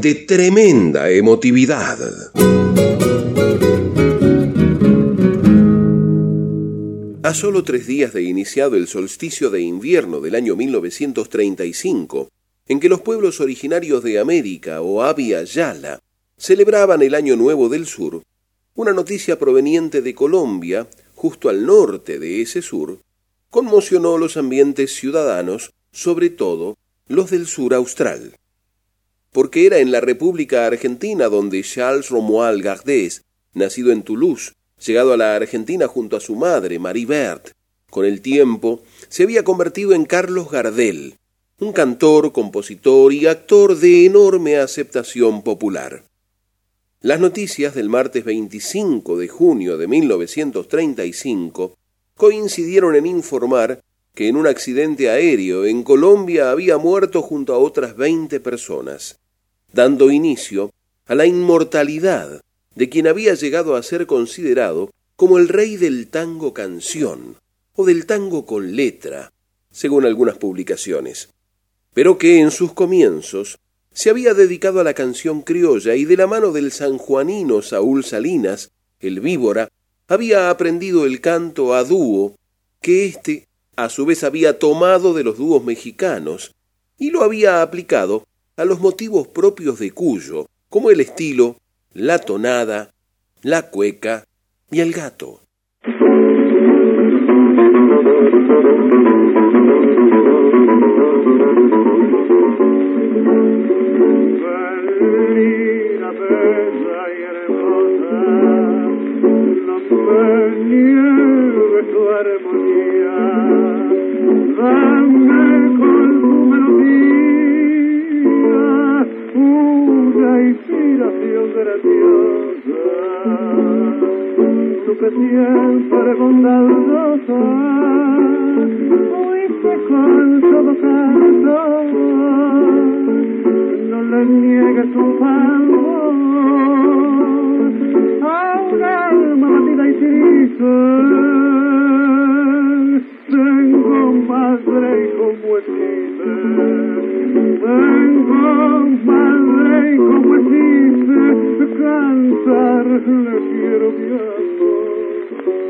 de tremenda emotividad. A solo tres días de iniciado el solsticio de invierno del año 1935, en que los pueblos originarios de América o Abya Yala celebraban el Año Nuevo del Sur, una noticia proveniente de Colombia, justo al norte de ese sur, conmocionó los ambientes ciudadanos, sobre todo los del sur austral. Porque era en la República Argentina donde Charles Romuald Gardés, nacido en Toulouse, llegado a la Argentina junto a su madre, Marie Bert, con el tiempo se había convertido en Carlos Gardel, un cantor, compositor y actor de enorme aceptación popular. Las noticias del martes 25 de junio de 1935 coincidieron en informar que en un accidente aéreo en Colombia había muerto junto a otras 20 personas, dando inicio a la inmortalidad de quien había llegado a ser considerado como el rey del tango canción o del tango con letra, según algunas publicaciones, pero que en sus comienzos se había dedicado a la canción criolla y de la mano del sanjuanino Saúl Salinas, el víbora, había aprendido el canto a dúo que éste a su vez había tomado de los dúos mexicanos y lo había aplicado a los motivos propios de Cuyo, como el estilo, la tonada, la cueca y el gato. Que siempre bondadosa fuiste con todo canto. No le niegues un favor a un alma batida y triste tengo madre como existe tengo madre como existe cantar le quiero bien cuando mi alzado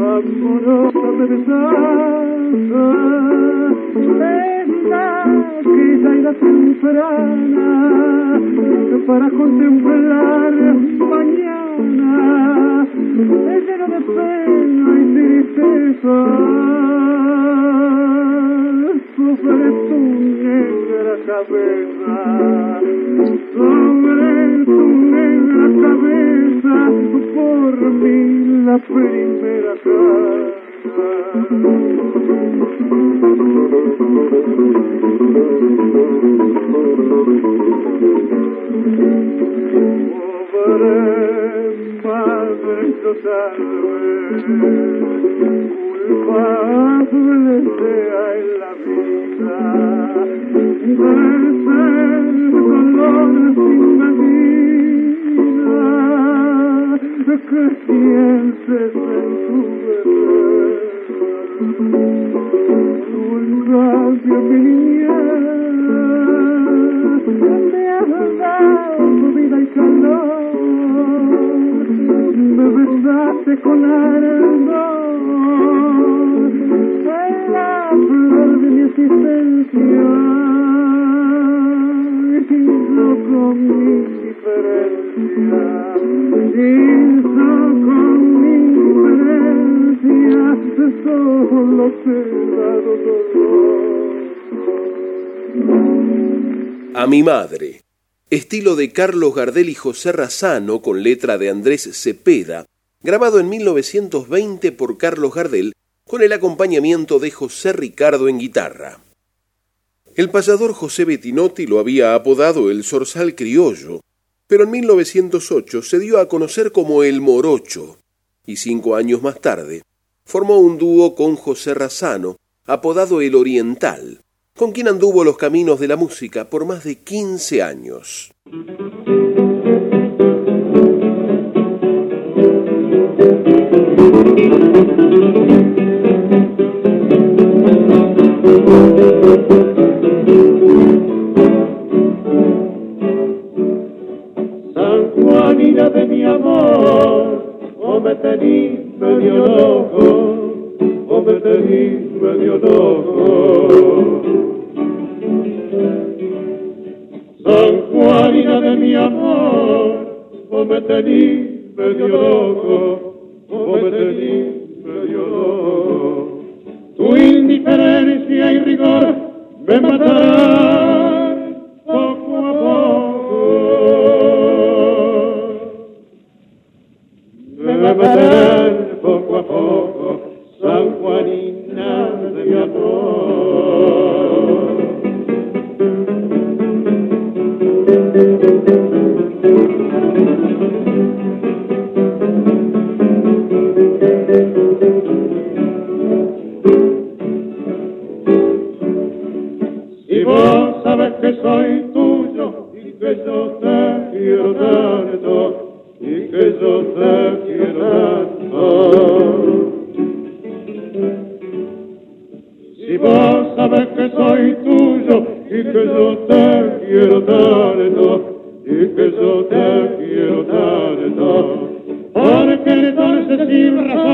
amorosa verdad esta y la temprana para contemplar mañana es lleno de pena y tristeza sobre tu negra cabeza sobre tu negra cabeza por mí la primera carta. Pobre madre total, culpable sea en la vida del ser color sin que pienses en tu bebé. Tu gracia, mi niñez, me has dado vida y calor. Me besaste con ardor en la flor de mi existencia. Y lo indiferencia. Hizo con mi indiferencia solo quedar dolor. A mi madre. Estilo de Carlos Gardel y José Razano con letra de Andrés Cepeda, grabado en 1920 por Carlos Gardel con el acompañamiento de José Ricardo en guitarra. El payador José Bettinotti lo había apodado el Zorzal Criollo, pero en 1908 se dio a conocer como el Morocho, y cinco años más tarde formó un dúo con José Razano, apodado el Oriental, con quien anduvo los caminos de la música por más de 15 años. San Juanita de mi amor, o me tení medio loco, o me tení medio loco. San Juanita de mi amor, o me tení medio loco, o me tení medio loco. Tu indiferencia y rigor me matarán poco a poco. Me matarán soy tuyo y que yo te quiero tanto, y que yo te quiero tanto. Si vos sabes que soy tuyo y que yo te quiero tanto, y que yo te quiero tanto, porque entonces sin razón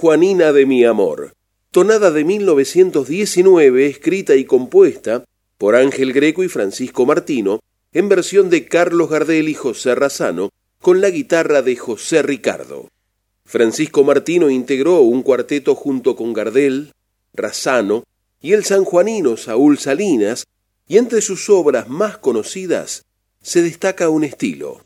Juanina de mi amor, tonada de 1919, escrita y compuesta por Ángel Greco y Francisco Martino, en versión de Carlos Gardel y José Razano, con la guitarra de José Ricardo. Francisco Martino integró un cuarteto junto con Gardel, Razano y el sanjuanino Saúl Salinas, y entre sus obras más conocidas se destaca un estilo.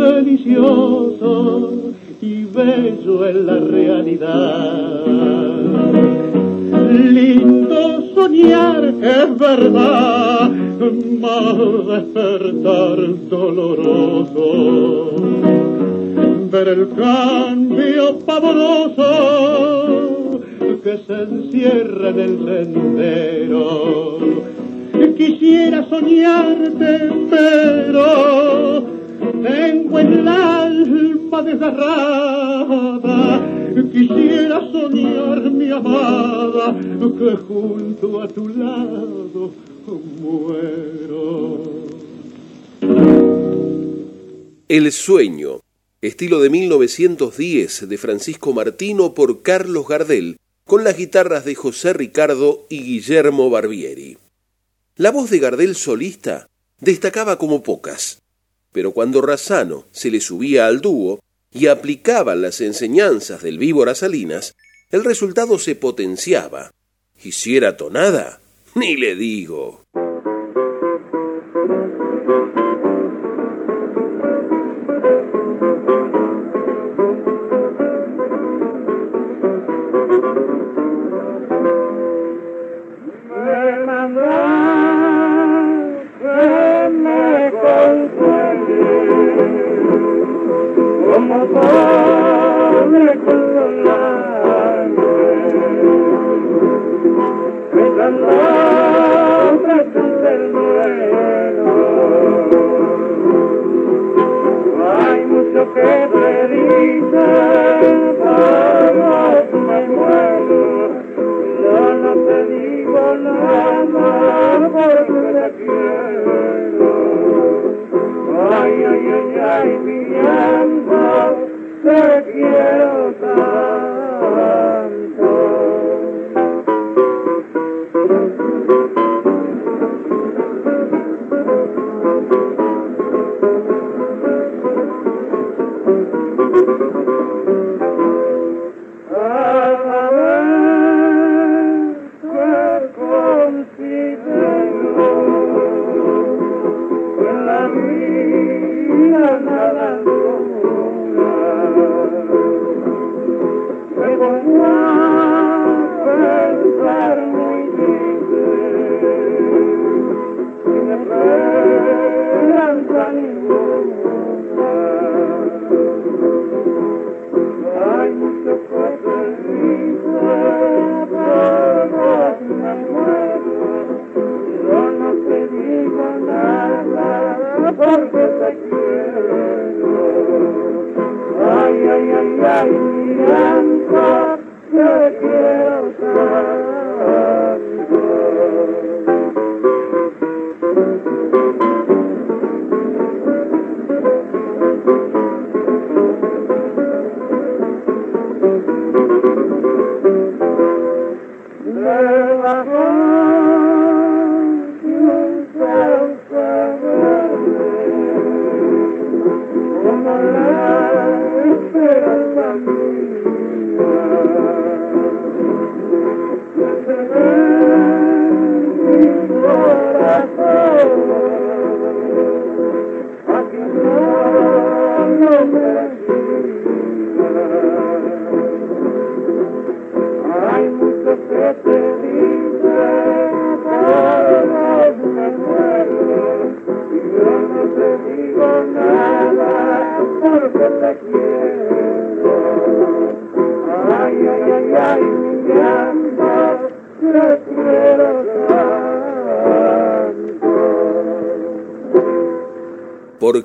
Delicioso y bello en la realidad. Lindo soñar es verdad, más despertar doloroso. Ver el cambio pavoroso que se encierra en el sendero. Quisiera soñarte, pero tengo el alma desgarrada. Quisiera soñar, mi amada, que junto a tu lado muero. El sueño, estilo de 1910 de Francisco Martino por Carlos Gardel, con las guitarras de José Ricardo y Guillermo Barbieri. La voz de Gardel solista destacaba como pocas. Pero cuando Razano se le subía al dúo y aplicaba las enseñanzas del víbora Salinas, el resultado se potenciaba. ¿Y si era tonada? Ni le digo.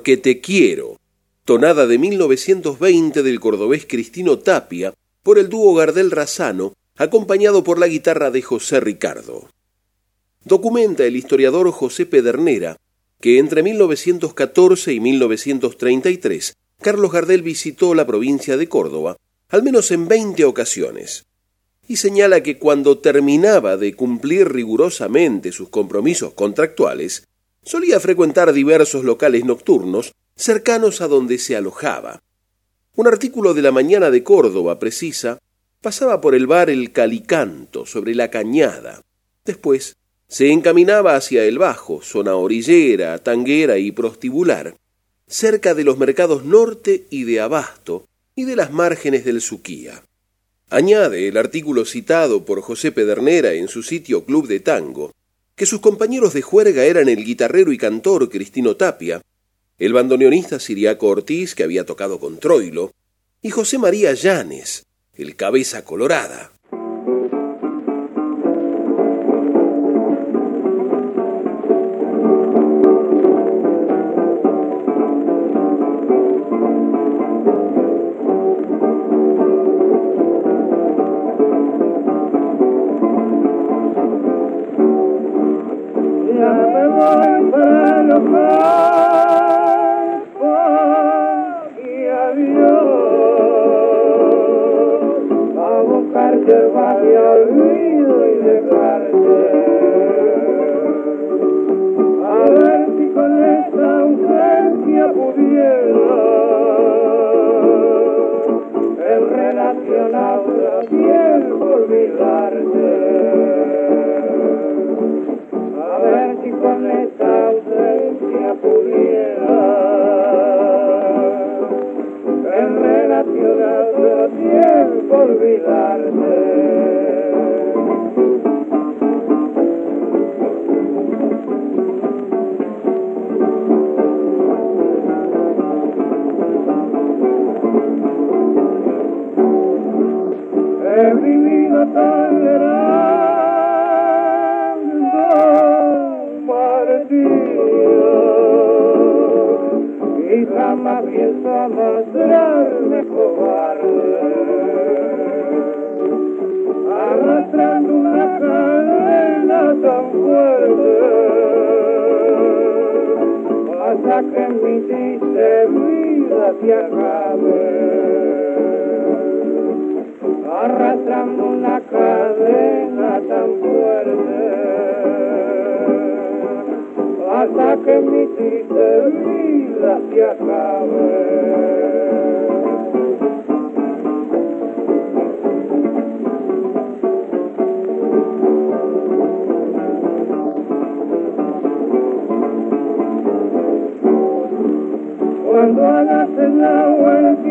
Porque te quiero, tonada de 1920 del cordobés Cristino Tapia por el dúo Gardel Razano, acompañado por la guitarra de José Ricardo. Documenta el historiador José Pedernera que entre 1914 y 1933 Carlos Gardel visitó la provincia de Córdoba al menos en 20 ocasiones y señala que cuando terminaba de cumplir rigurosamente sus compromisos contractuales, solía frecuentar diversos locales nocturnos cercanos a donde se alojaba. Un artículo de la Mañana de Córdoba precisa, pasaba por el bar El Calicanto, sobre la cañada. Después se encaminaba hacia el Bajo, zona orillera, tanguera y prostibular, cerca de los mercados norte y de Abasto y de las márgenes del Suquía. Añade el artículo citado por José Pedernera en su sitio Club de Tango, que sus compañeros de juerga eran el guitarrero y cantor Cristino Tapia, el bandoneonista Siriaco Ortiz, que había tocado con Troilo, y José María Llanes, el cabeza colorada. Oh! cuando hagas en la huerta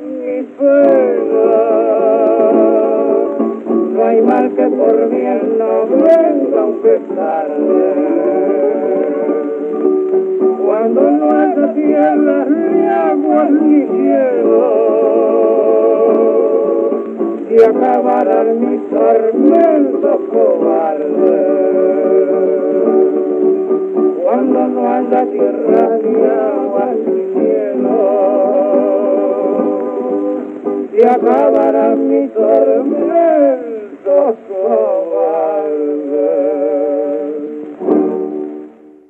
mi pena. No hay mal que por bien no venga aunque tarde. Cuando no haya tierra ni agua ni cielo, y acabarán mis tormentos cobardes.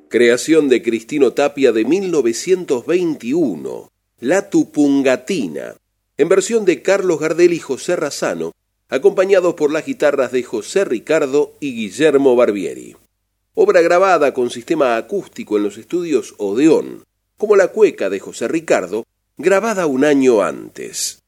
Creación de Cristino Tapia de 1921, La Tupungatina, en versión de Carlos Gardel y José Razano, acompañados por las guitarras de José Ricardo y Guillermo Barbieri. Obra grabada con sistema acústico en los estudios Odeón, como la cueca de José Ricardo, grabada un año antes.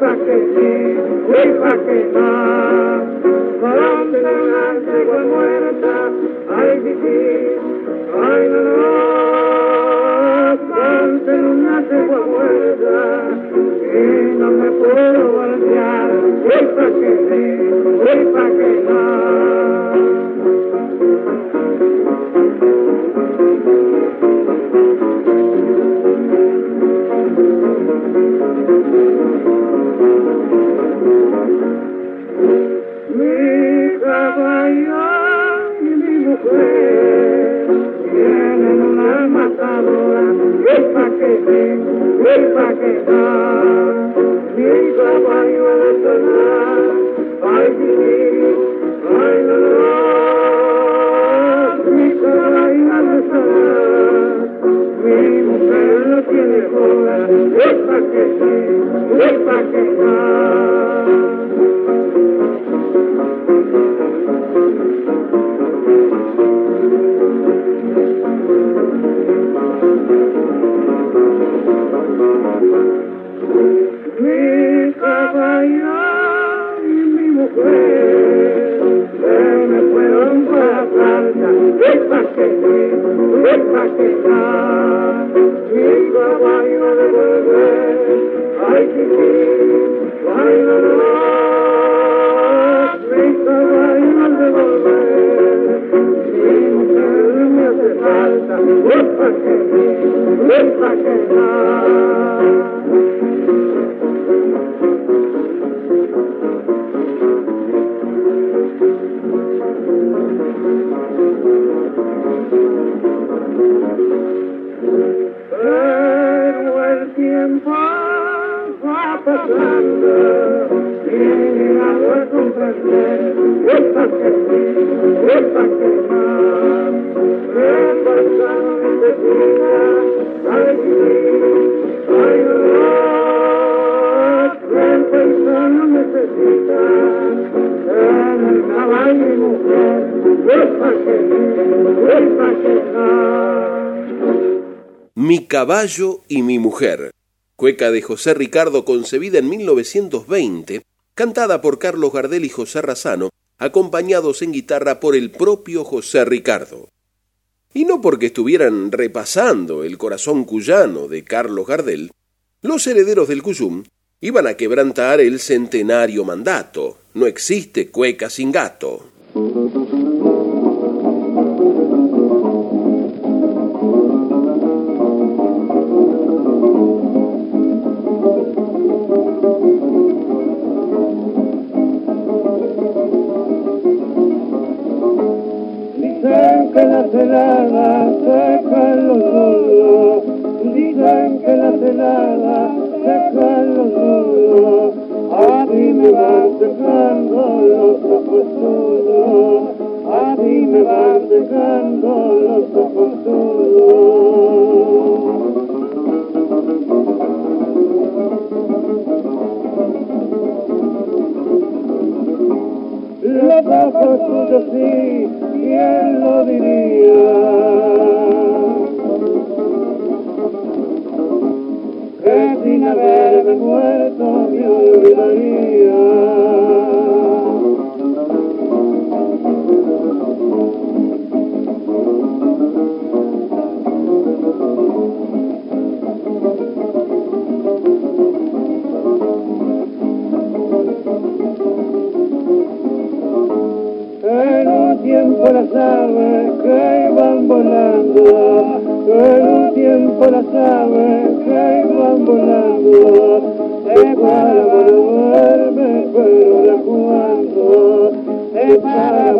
Pa' que sí, y pa' que no. Donde una yegua muerta, ay, sí, ay, no. Donde una yegua muerta, y no me puedo Yes, Mi caballo y mi mujer, cueca de José Ricardo concebida en 1920, cantada por Carlos Gardel y José Razano, acompañados en guitarra por el propio José Ricardo. Y no porque estuvieran repasando el corazón cuyano de Carlos Gardel, los herederos del Cuyum iban a quebrantar el centenario mandato. No existe cueca sin gato. Celada seca los nudos, dicen que la celada seca los nudos, a mí me van secando los ojos sudos, a mí me van secando los ojos sudos. Los ojos suyos sí, ¿quién lo diría? Que sin haberme muerto me olvidaría. Aves que iban volando, en un tiempo las aves que iban volando, es para volverme pero la cuando, es para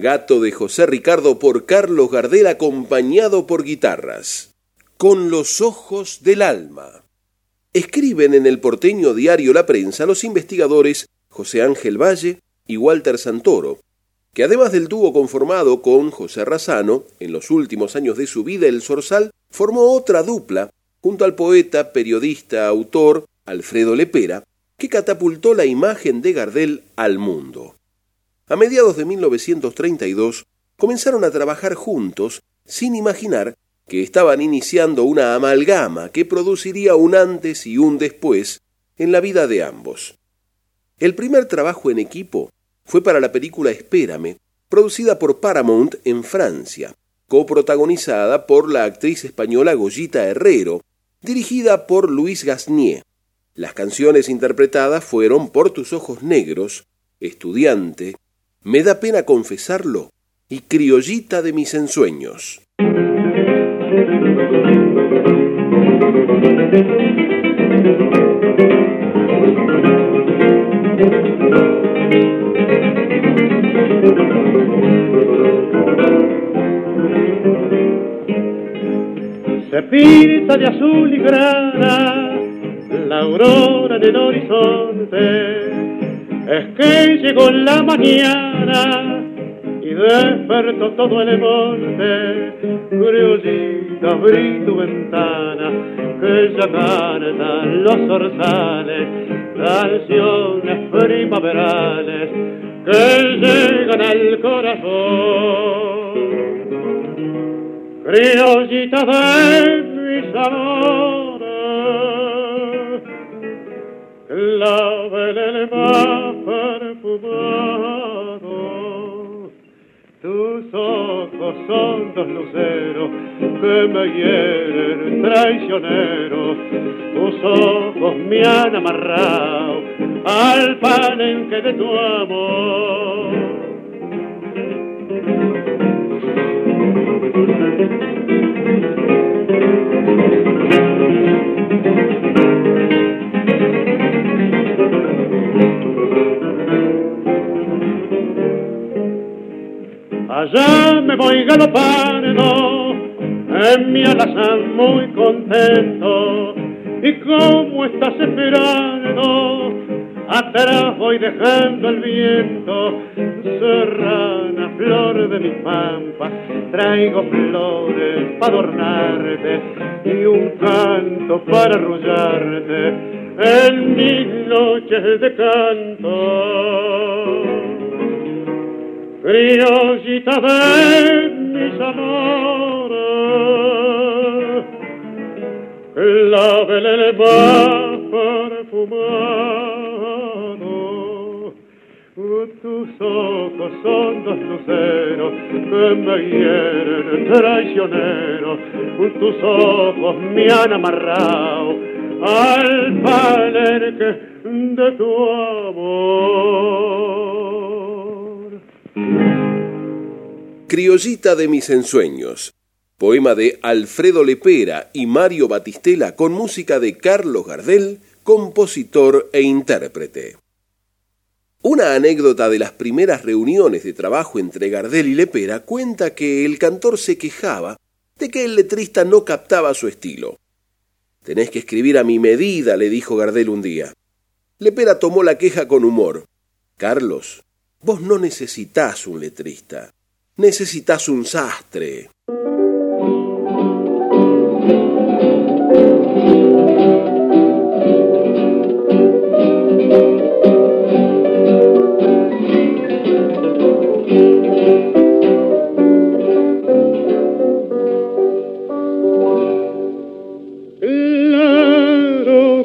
Gato de José Ricardo por Carlos Gardel acompañado por guitarras. Con los ojos del alma. Escriben en el porteño diario La Prensa los investigadores José Ángel Valle y Walter Santoro, que además del dúo conformado con José Razano, en los últimos años de su vida el Sorsal formó otra dupla junto al poeta, periodista, autor Alfredo Lepera, que catapultó la imagen de Gardel al mundo. A mediados de 1932 comenzaron a trabajar juntos sin imaginar que estaban iniciando una amalgama que produciría un antes y un después en la vida de ambos. El primer trabajo en equipo fue para la película Espérame, producida por Paramount en Francia, coprotagonizada por la actriz española Goyita Herrero, dirigida por Luis Gasnier. Las canciones interpretadas fueron Por tus ojos negros, Estudiante, me da pena confesarlo, y criollita de mis ensueños. Se de azul y grana la aurora en el horizonte es que llegó la mañana y despertó todo el monte. Criollita, abrí tu ventana, que ya cantan los zorzales, canciones primaverales que llegan al corazón. Criollita de mis amores, la el mar son dos luceros que me hieren traicionero. Tus ojos me han amarrado al palenque de tu amor. Allá me voy galopando en mi alazán muy contento. Y como estás esperando, atrás voy dejando el viento. Serrana, flor de mi pampa, traigo flores para adornarte y un canto para arrullarte en mis noches de canto criollita de mis amores, clave el más perfumado. Tus ojos son dos luceros que me hieren traicionero, tus ojos me han amarrado al palenque de tu amor. Criollita de mis ensueños, poema de Alfredo Lepera y Mario Batistela con música de Carlos Gardel, compositor e intérprete. Una anécdota de las primeras reuniones de trabajo entre Gardel y Lepera cuenta que el cantor se quejaba de que el letrista no captaba su estilo. Tenés que escribir a mi medida, le dijo Gardel un día. Lepera tomó la queja con humor. Carlos, vos no necesitás un letrista necesitas un sastre.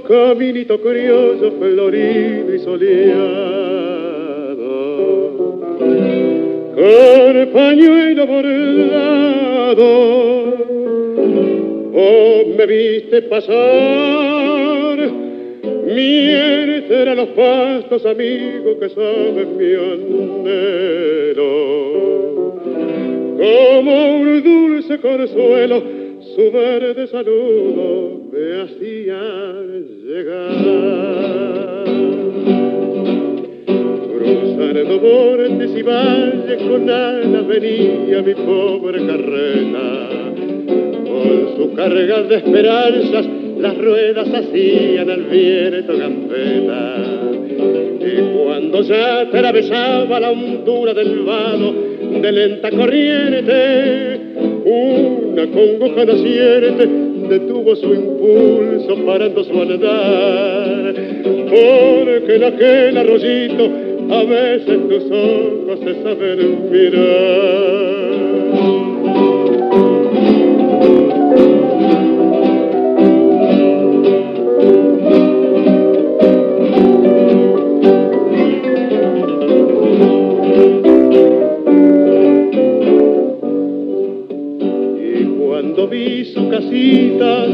Caminito curioso, florido y soleado de pañuelo bordado. Oh, me viste pasar, mientras los pastos amigos que saben mi anhelo. Como un dulce consuelo, su verde saludo me hacía llegar. Cruzando montes y valles con alas venía mi pobre carreta. Con sus cargas de esperanzas las ruedas hacían al viento gambeta. Y cuando ya atravesaba la hondura del vado de lenta corriente, una congoja naciente detuvo su impulso parando su andar. Porque en aquel arroyito a veces tus ojos se saben mirar.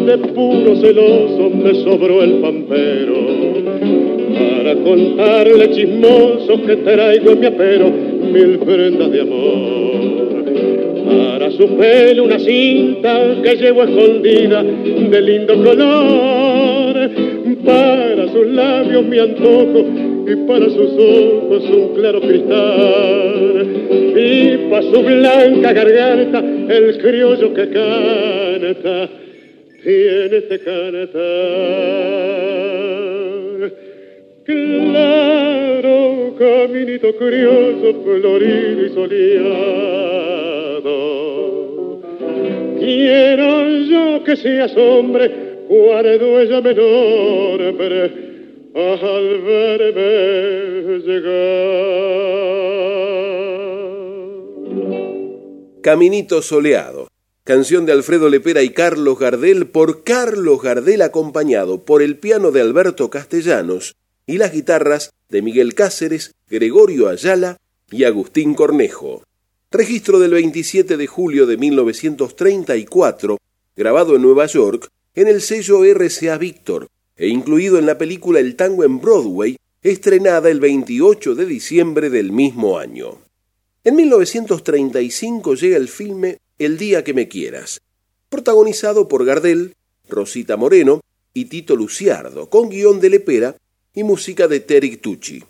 de puro celoso me sobró el pampero contarle chismoso que traigo en mi apero mil prendas de amor. Para su pelo una cinta que llevo escondida de lindo color. Para sus labios mi antojo y para sus ojos un claro cristal. Y para su blanca garganta el criollo que canta tiene que cantar. Claro, caminito criollo, florido y soleado. Quiero yo que seas hombre, guardo ella menor, pero al verme llegar. Caminito soleado canción de Alfredo Lepera y Carlos Gardel por Carlos Gardel acompañado por el piano de Alberto Castellanos y las guitarras de Miguel Cáceres, Gregorio Ayala y Agustín Cornejo. Registro del 27 de julio de 1934, grabado en Nueva York en el sello RCA Víctor e incluido en la película El Tango en Broadway, estrenada el 28 de diciembre del mismo año. En 1935 llega el filme el día que me quieras, protagonizado por Gardel, Rosita Moreno y Tito Luciardo, con guion de Lepera y música de Terry Tucci.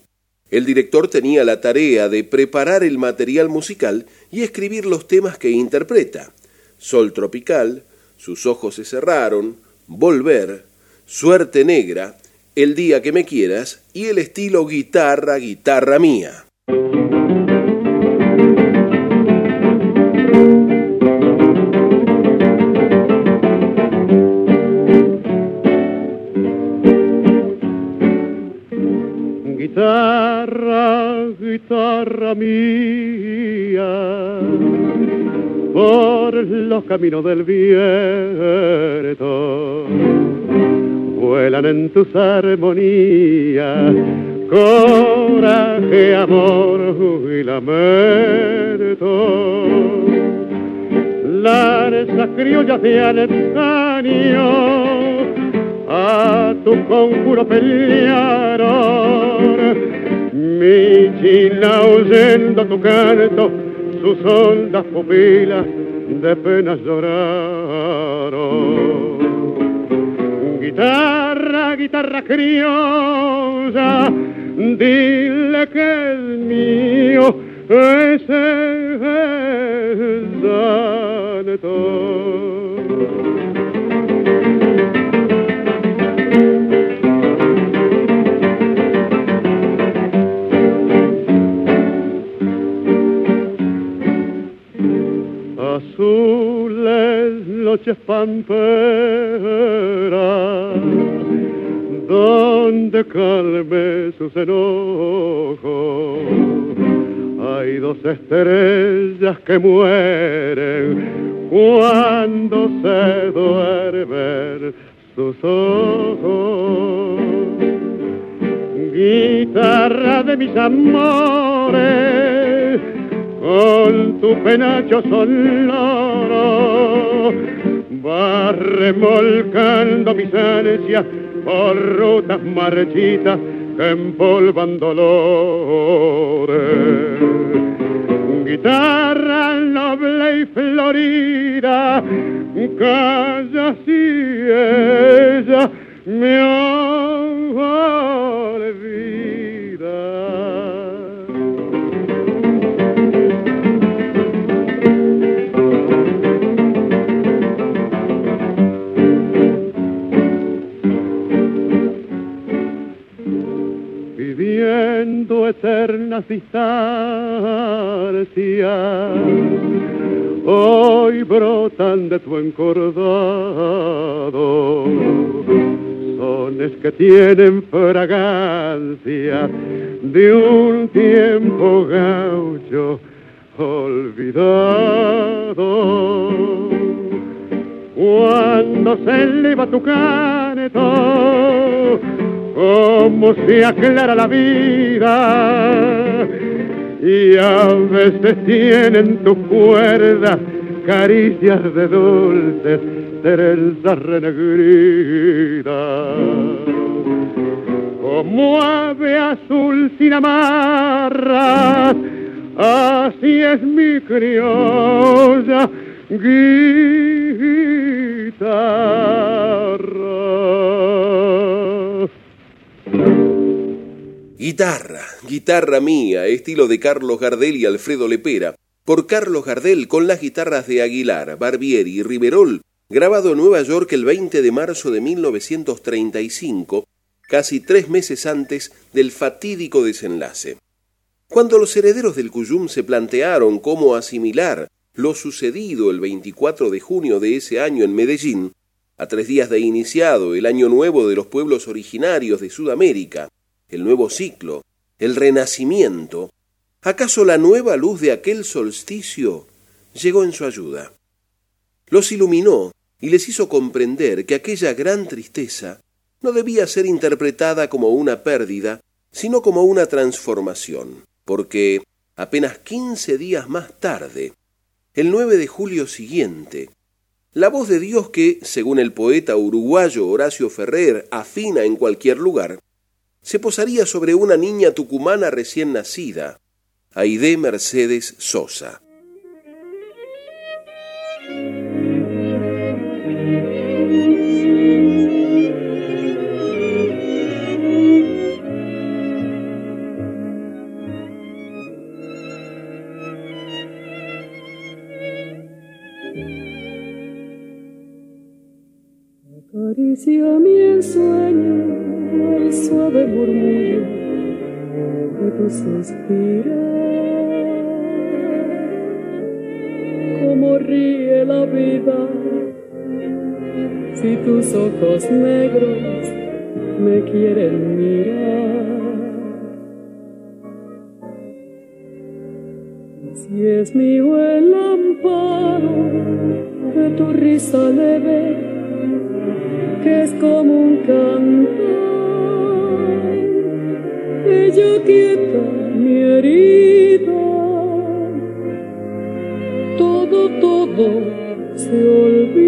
El director tenía la tarea de preparar el material musical y escribir los temas que interpreta. Sol tropical, Sus ojos se cerraron, Volver, Suerte negra, El día que me quieras y el estilo guitarra, guitarra mía. Guitarra, guitarra mía, por los caminos del viento, vuelan en tus armonías, coraje, amor y lamento. Las criollas de año a tu conjuro pelearon mi china oyendo tu canto, sus hondas pupilas de penas lloraron. Guitarra, guitarra criolla, dile que es mío, es el azules noches pamperas, donde calme sus enojos. Hay dos estrellas que mueren cuando se duermen sus ojos. Guitarra de mis amores con tu penacho sonoro va remolcando mis ansias por rutas marchitas que empolvan dolores. Guitarra noble y florida, calla si ella me olvida. Eternas distancias. Hoy brotan de tu encordado. Sones que tienen fragancia de un tiempo gaucho olvidado. Cuando se eleva tu canto cómo se aclara la vida y a veces tienen tu cuerda caricias de dulces trenzas renegridas. Como ave azul sin amarras así es mi criolla guitarra Guitarra, guitarra mía, estilo de Carlos Gardel y Alfredo Lepera, por Carlos Gardel con las guitarras de Aguilar, Barbieri y Riverol, grabado en Nueva York el 20 de marzo de 1935, casi tres meses antes del fatídico desenlace. Cuando los herederos del Cuyum se plantearon cómo asimilar lo sucedido el 24 de junio de ese año en Medellín, a tres días de iniciado el Año Nuevo de los pueblos originarios de Sudamérica, el nuevo ciclo, el renacimiento, ¿acaso la nueva luz de aquel solsticio llegó en su ayuda? Los iluminó y les hizo comprender que aquella gran tristeza no debía ser interpretada como una pérdida, sino como una transformación, porque apenas quince días más tarde, el 9 de julio siguiente, la voz de Dios que, según el poeta uruguayo Horacio Ferrer, afina en cualquier lugar, se posaría sobre una niña tucumana recién nacida, Aide Mercedes Sosa. Mi ensueño suave murmullo de tu suspirar. Cómo ríe la vida si tus ojos negros me quieren mirar. Si es mío el amparo de tu risa leve, que es como un canto ella quieta mi herida. Todo, todo se olvida.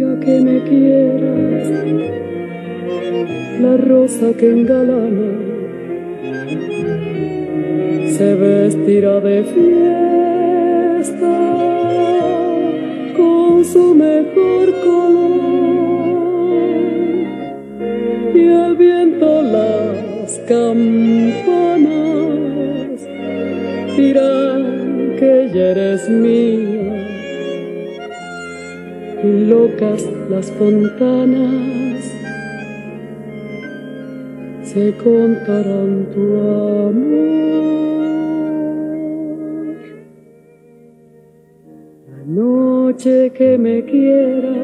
Ya que me quieras, la rosa que engalana se vestirá de fiesta su mejor campanas. Dirán que ya eres mía. Locas las fontanas. Se contarán tu amor. noche que me quieras,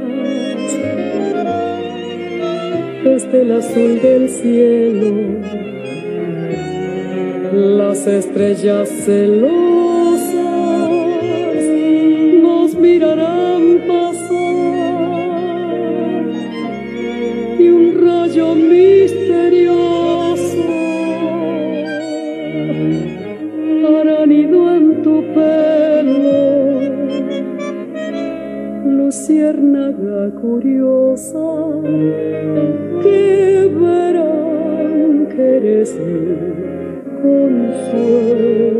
desde el azul del cielo, las estrellas celosas nos mirarán pasar y un rayo misterioso harán ido en tu pelo, luciérnaga curiosa, que verán que eres consuelo.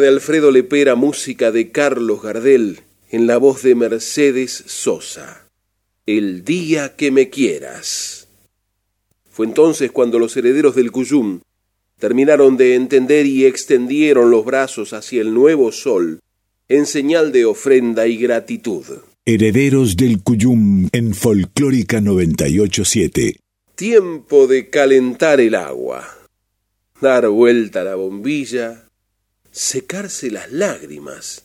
De Alfredo Lepera, música de Carlos Gardel en la voz de Mercedes Sosa. El día que me quieras. Fue entonces cuando los herederos del Cuyum terminaron de entender y extendieron los brazos hacia el nuevo sol en señal de ofrenda y gratitud. Herederos del Cuyum en Folclórica 987. Tiempo de calentar el agua, dar vuelta a la bombilla, secarse las lágrimas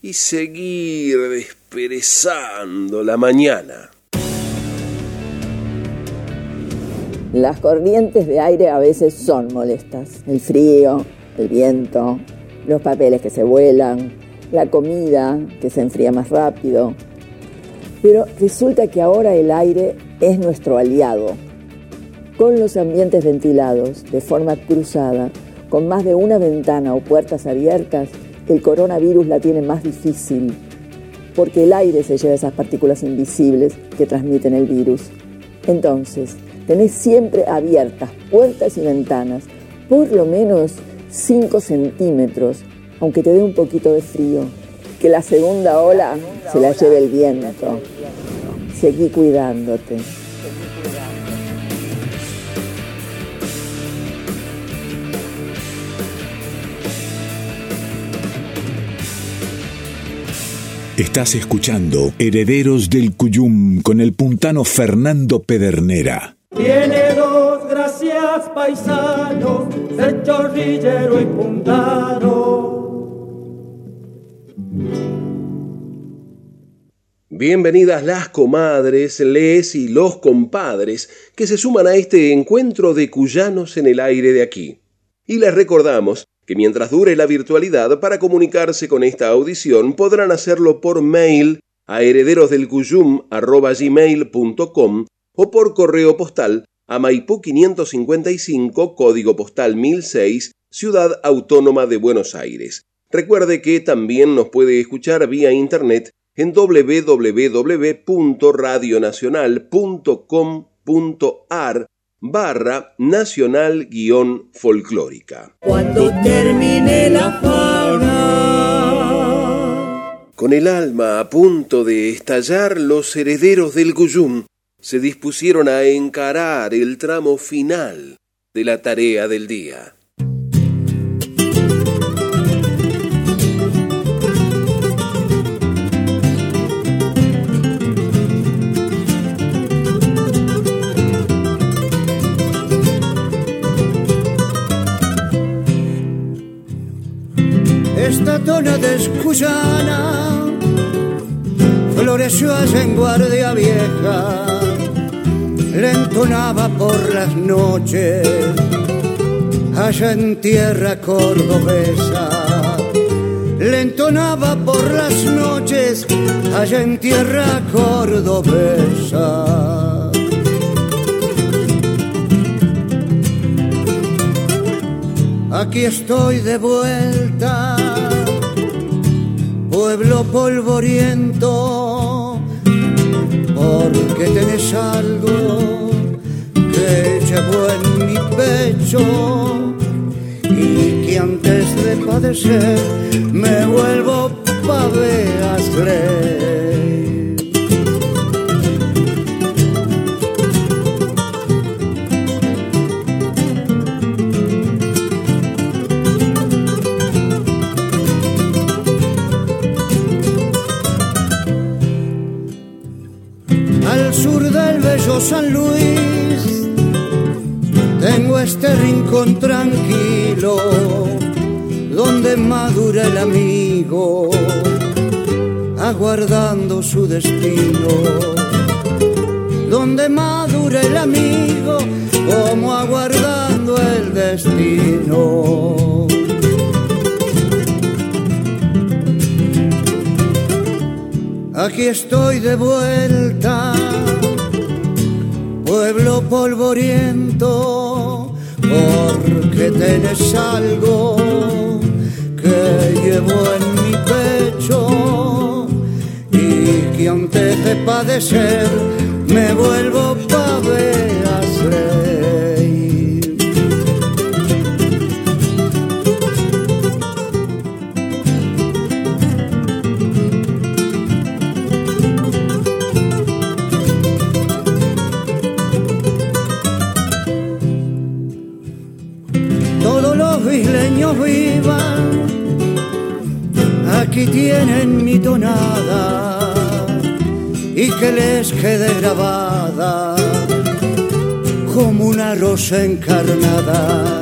y seguir desperezando la mañana. Las corrientes de aire a veces son molestas. El frío, el viento, los papeles que se vuelan, la comida que se enfría más rápido. Pero resulta que ahora el aire es nuestro aliado. Con los ambientes ventilados de forma cruzada, con más de una ventana o puertas abiertas, el coronavirus la tiene más difícil, porque el aire se lleva esas partículas invisibles que transmiten el virus. Entonces, tenés siempre abiertas puertas y ventanas, por lo menos 5 centímetros, aunque te dé un poquito de frío. Que la segunda ola se la lleve el viento. Seguí cuidándote. Estás escuchando Herederos del Cuyum con el puntano Fernando Pedernera. Tiene dos gracias paisanos, ser chorrillero y puntano. Bienvenidas las comadres, les y los compadres que se suman a este encuentro de cuyanos en el aire de aquí. Y les recordamos que mientras dure la virtualidad, para comunicarse con esta audición podrán hacerlo por mail a herederosdelcuyum.com o por correo postal a Maipú 555, código postal 1006, Ciudad Autónoma de Buenos Aires. Recuerde que también nos puede escuchar vía internet en www.radionacional.com.ar barra nacional guion folclórica. Cuando termine la fauna. Con el alma a punto de estallar, los herederos del Guyum se dispusieron a encarar el tramo final de la tarea del día. Esta tona de escuyana floreció allá en Guardia Vieja, le entonaba por las noches allá en tierra cordobesa. Le entonaba por las noches allá en tierra cordobesa. Aquí estoy de vuelta, polvoriento, porque tenés algo que llevo en mi pecho y que antes de padecer me vuelvo paveas estoy de vuelta, pueblo polvoriento, porque tenés algo que llevo en mi pecho y que antes de padecer me vuelvo vivan, aquí tienen mi tonada y que les quede grabada como una rosa encarnada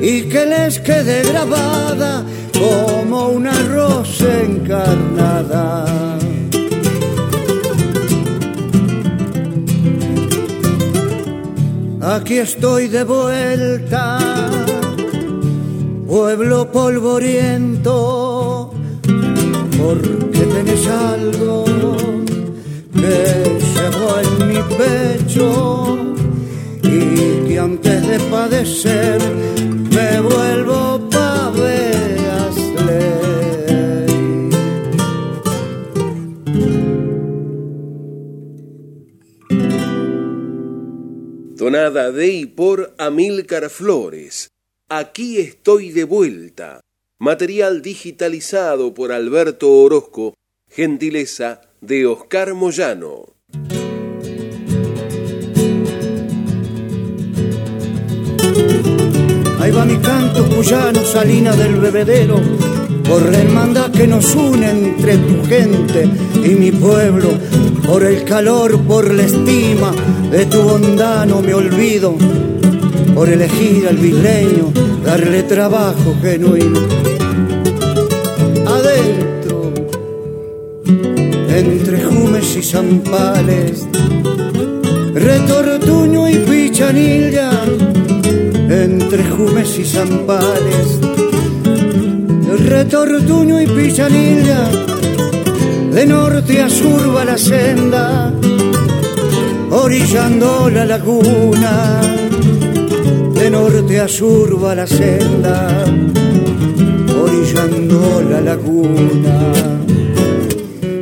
y que les quede grabada como una rosa encarnada. Aquí estoy de vuelta, pueblo polvoriento, porque tenés algo que llevo en mi pecho y que antes de padecer me vuelvo ley. Donada de y por Amílcar Flores. Aquí estoy de vuelta. Material digitalizado por Alberto Orozco. Gentileza de Oscar Moyano. Ahí va mi canto cuyano, salina del bebedero, por la hermandad que nos une entre tu gente y mi pueblo, por el calor, por la estima de tu bondad no me olvido, por elegir al bisleño, darle trabajo genuino. Adentro, entre Jumes y Zampales, Retortuño y Pichanilla, entre Jumes y Zampales, Retortuño y Pichanilla, de norte a sur va la senda, orillando la laguna, norte a sur la senda, orillando la laguna,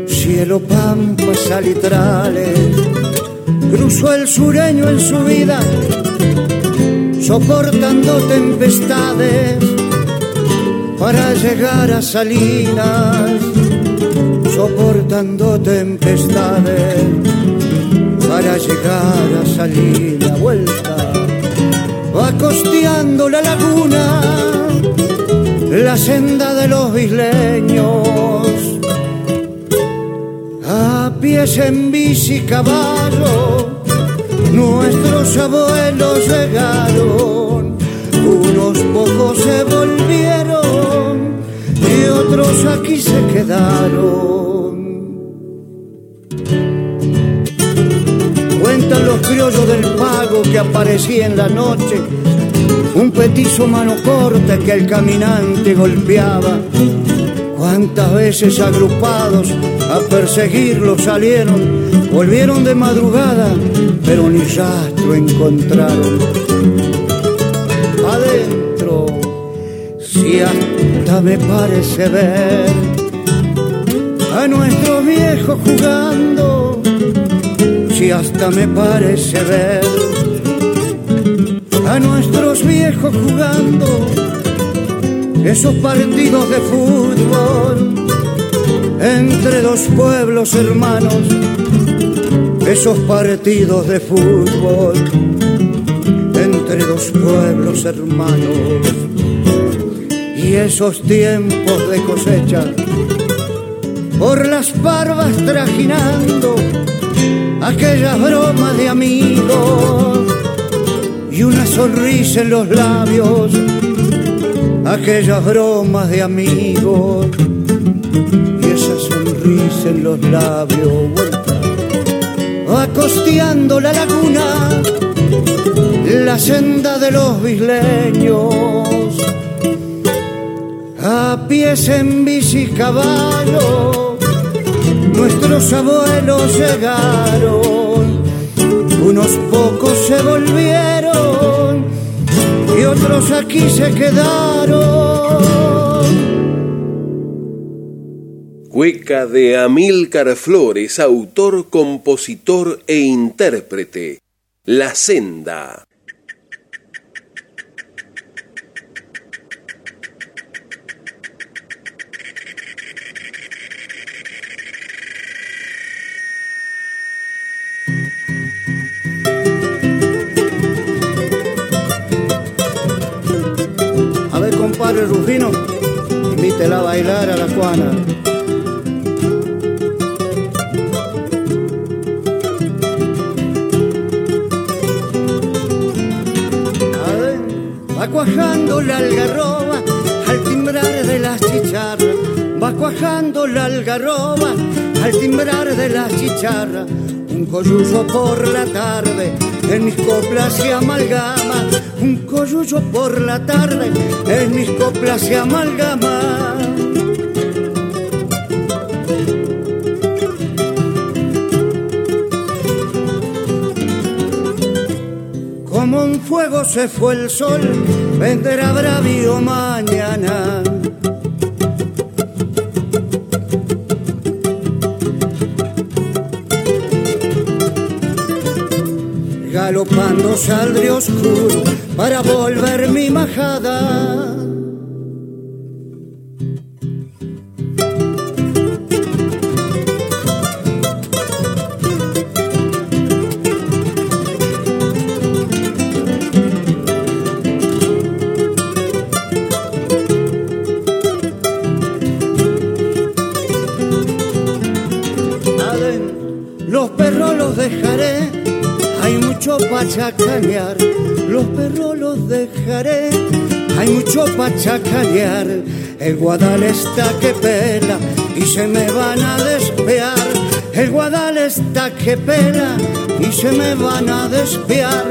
cielo, pampas, salitrales, cruzó el sureño en su vida, soportando tempestades para llegar a Salinas, soportando tempestades para llegar a Salinas, vuelta, costeando la laguna, la senda de los isleños, a pies en bici caballo, nuestros abuelos llegaron, unos pocos se volvieron y otros aquí se quedaron. Cuentan los criollos del pago que aparecía en la noche, un petizo mano corta que el caminante golpeaba. Cuántas veces agrupados a perseguirlo salieron, volvieron de madrugada, pero ni rastro encontraron. Adentro, si hasta me parece ver a nuestros viejos jugando y hasta me parece ver a nuestros viejos jugando esos partidos de fútbol entre dos pueblos hermanos, esos partidos de fútbol entre dos pueblos hermanos. Y esos tiempos de cosecha por las barbas trajinando aquellas bromas de amigos y una sonrisa en los labios, aquellas bromas de amigos y esa sonrisa en los labios. Va costeando la laguna, la senda de los bisleños, a pies en bici caballo nuestros abuelos llegaron, unos pocos se volvieron otros aquí se quedaron. Cueca de Amílcar Flores, autor, compositor e intérprete. La senda. Compadre Rufino, invítela a bailar a la Juana. Va cuajando la algarroba al timbrar de las chicharras, va cuajando la algarroba al timbrar de las chicharras, un coyuyo por la tarde en mis coplas se amalgama, un coyuyo por la tarde, en mis coplas se amalgama. Como un fuego se fue el sol, vendrá bravío mañana. Galopando saldré oscuro para volver mi majada. El guadal está que pela y se me van a despear, el guadal está que pela y se me van a despear.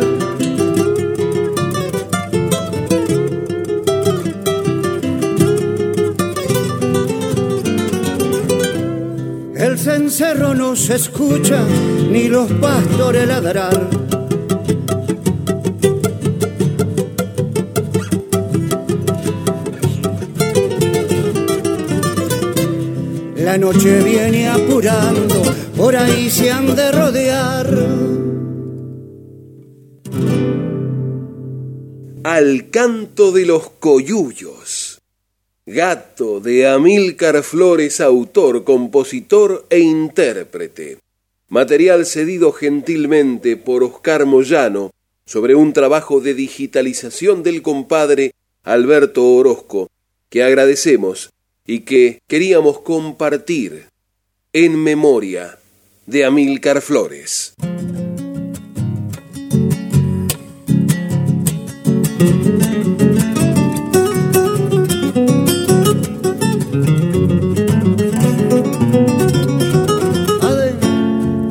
El cencerro no se escucha, ni los pastores ladrar. La noche viene apurando, por ahí se han de rodear. Al canto de los coyullos. Gato de Amílcar Flores, autor, compositor e intérprete. Material cedido gentilmente por Oscar Moyano sobre un trabajo de digitalización del compadre Alberto Orozco, que agradecemos y que queríamos compartir en memoria de Amílcar Flores.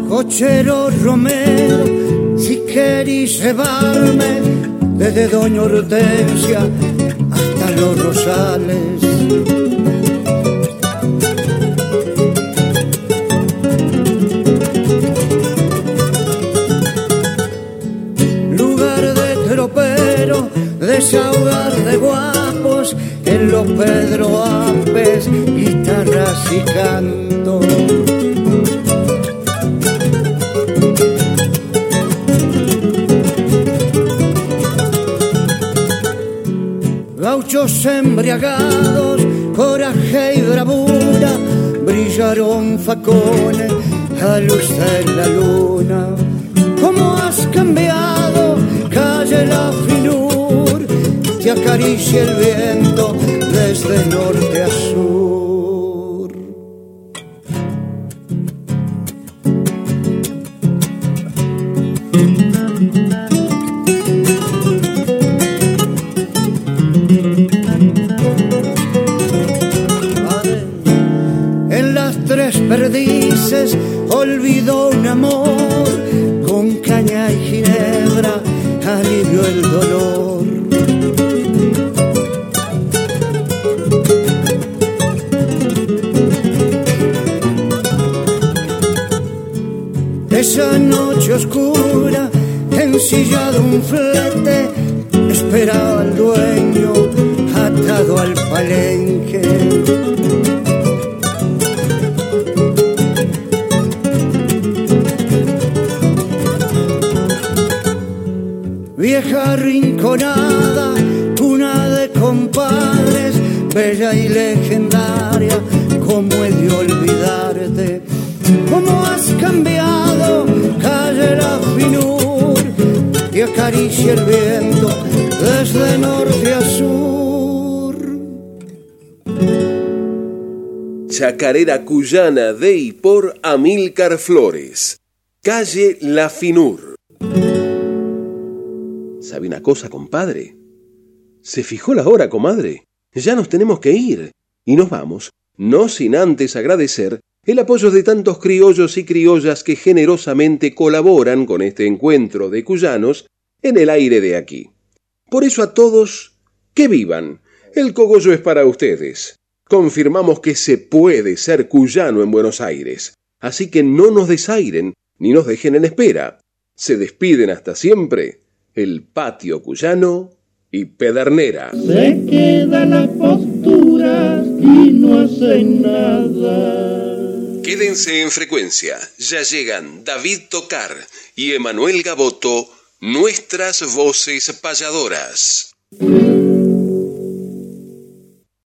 Cochero Romero, si queréis llevarme desde Doña Hortensia hasta los Rosales. Desahogar de guapos en los Pedro Apes, guitarras y canto. Gauchos embriagados, coraje y bravura, brillaron facones a luz de la luna. ¿Cómo has cambiado, calle la finur? Acaricia el viento desde norte a sur. En las tres perdices olvidó un amor con caña y ginebra alivió el dolor. Ensillado un flete, esperaba al dueño atado al palenque. Vieja rinconada, acaricia el viento desde norte a sur? Chacarera cuyana de y por Amílcar Flores. Calle La Finur. ¿Sabe una cosa, compadre? Se fijó la hora, comadre. Ya nos tenemos que ir. Y nos vamos, no sin antes agradecer el apoyo de tantos criollos y criollas que generosamente colaboran con este encuentro de cuyanos en el aire de aquí. Por eso a todos, que vivan. El cogollo es para ustedes. Confirmamos que se puede ser cuyano en Buenos Aires. Así que no nos desairen ni nos dejen en espera. Se despiden hasta siempre el patio cuyano y Pedernera. Se quedan las posturas y no hacen nada. Quédense en frecuencia. Ya llegan David Tocar y Emanuel Gaboto, nuestras voces payadoras.